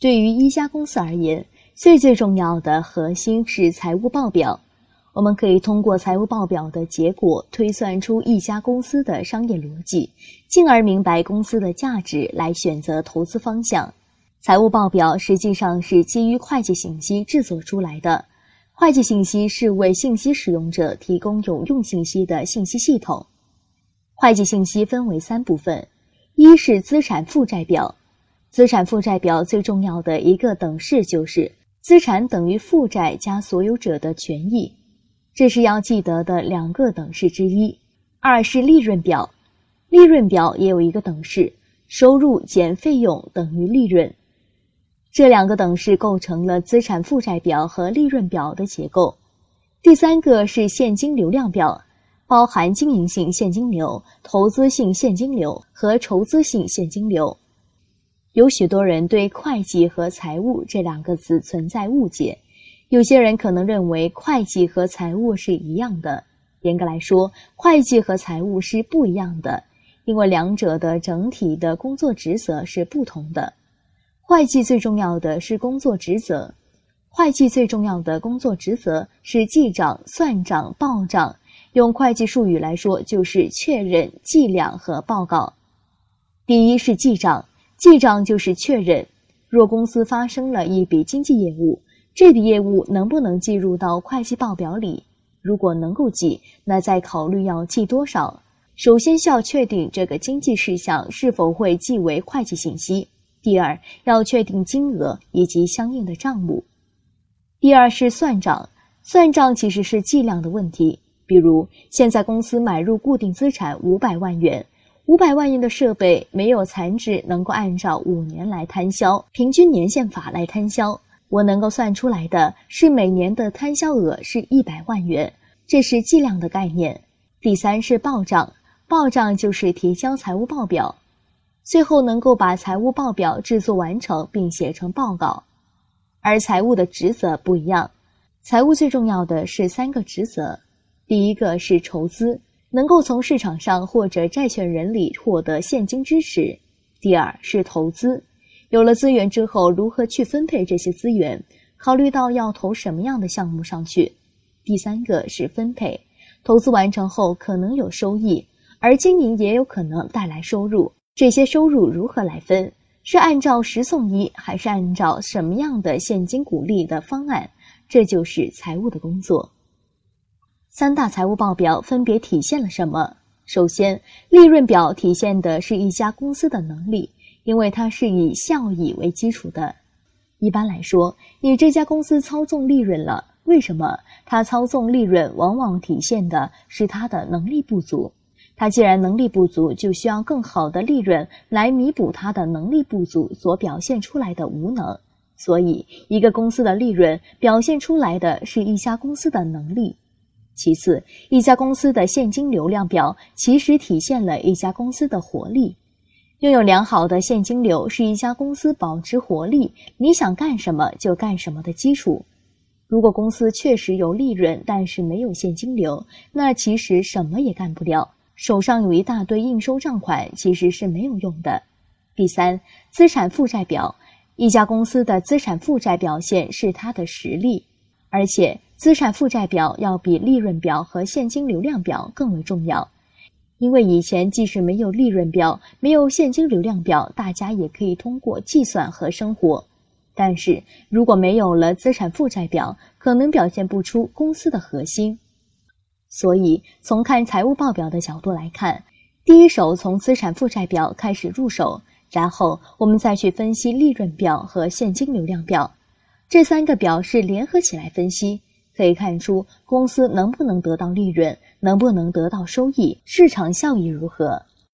对于一家公司而言，最最重要的核心是财务报表。我们可以通过财务报表的结果推算出一家公司的商业逻辑，进而明白公司的价值，来选择投资方向。财务报表实际上是基于会计信息制作出来的。会计信息是为信息使用者提供有用信息的信息系统。会计信息分为三部分：一是资产负债表。资产负债表最重要的一个等式就是资产等于负债加所有者的权益，这是要记得的两个等式之一。二是利润表，利润表也有一个等式：收入减费用等于利润。这两个等式构成了资产负债表和利润表的结构。第三个是现金流量表，包含经营性现金流、投资性现金流和筹资性现金流。有许多人对会计和财务这两个词存在误解，有些人可能认为会计和财务是一样的。严格来说，会计和财务是不一样的，因为两者的整体的工作职责是不同的。会计最重要的是工作职责，会计最重要的工作职责是记账、算账、报账。用会计术语来说，就是确认、计量和报告。第一是记账。记账就是确认，若公司发生了一笔经济业务，这笔业务能不能计入到会计报表里？如果能够记，那再考虑要记多少。首先需要确定这个经济事项是否会记为会计信息。第二，要确定金额以及相应的账目。第二是算账，算账其实是计量的问题。比如，现在公司买入固定资产五百万元。五百万元的设备没有残值，能够按照五年来摊销，平均年限法来摊销。我能够算出来的是每年的摊销额是一百万元，这是计量的概念。第三是报账，报账就是提交财务报表，最后能够把财务报表制作完成并写成报告。而财务的职责不一样，财务最重要的是三个职责，第一个是筹资。能够从市场上或者债权人里获得现金支持。第二是投资，有了资源之后，如何去分配这些资源？考虑到要投什么样的项目上去。第三个是分配，投资完成后可能有收益，而经营也有可能带来收入。这些收入如何来分？是按照十送一，还是按照什么样的现金股利的方案？这就是财务的工作。三大财务报表分别体现了什么？首先，利润表体现的是一家公司的能力，因为它是以效益为基础的。一般来说，你这家公司操纵利润了，为什么？它操纵利润往往体现的是它的能力不足。它既然能力不足，就需要更好的利润来弥补它的能力不足所表现出来的无能。所以，一个公司的利润表现出来的是一家公司的能力。其次，一家公司的现金流量表其实体现了一家公司的活力。拥有良好的现金流是一家公司保持活力、你想干什么就干什么的基础。如果公司确实有利润，但是没有现金流，那其实什么也干不了。手上有一大堆应收账款，其实是没有用的。第三，资产负债表，一家公司的资产负债表现是它的实力，而且。资产负债表要比利润表和现金流量表更为重要，因为以前即使没有利润表、没有现金流量表，大家也可以通过计算和生活。但是如果没有了资产负债表，可能表现不出公司的核心。所以，从看财务报表的角度来看，第一手从资产负债表开始入手，然后我们再去分析利润表和现金流量表，这三个表是联合起来分析。可以看出公司能不能得到利润，能不能得到收益，市场效益如何。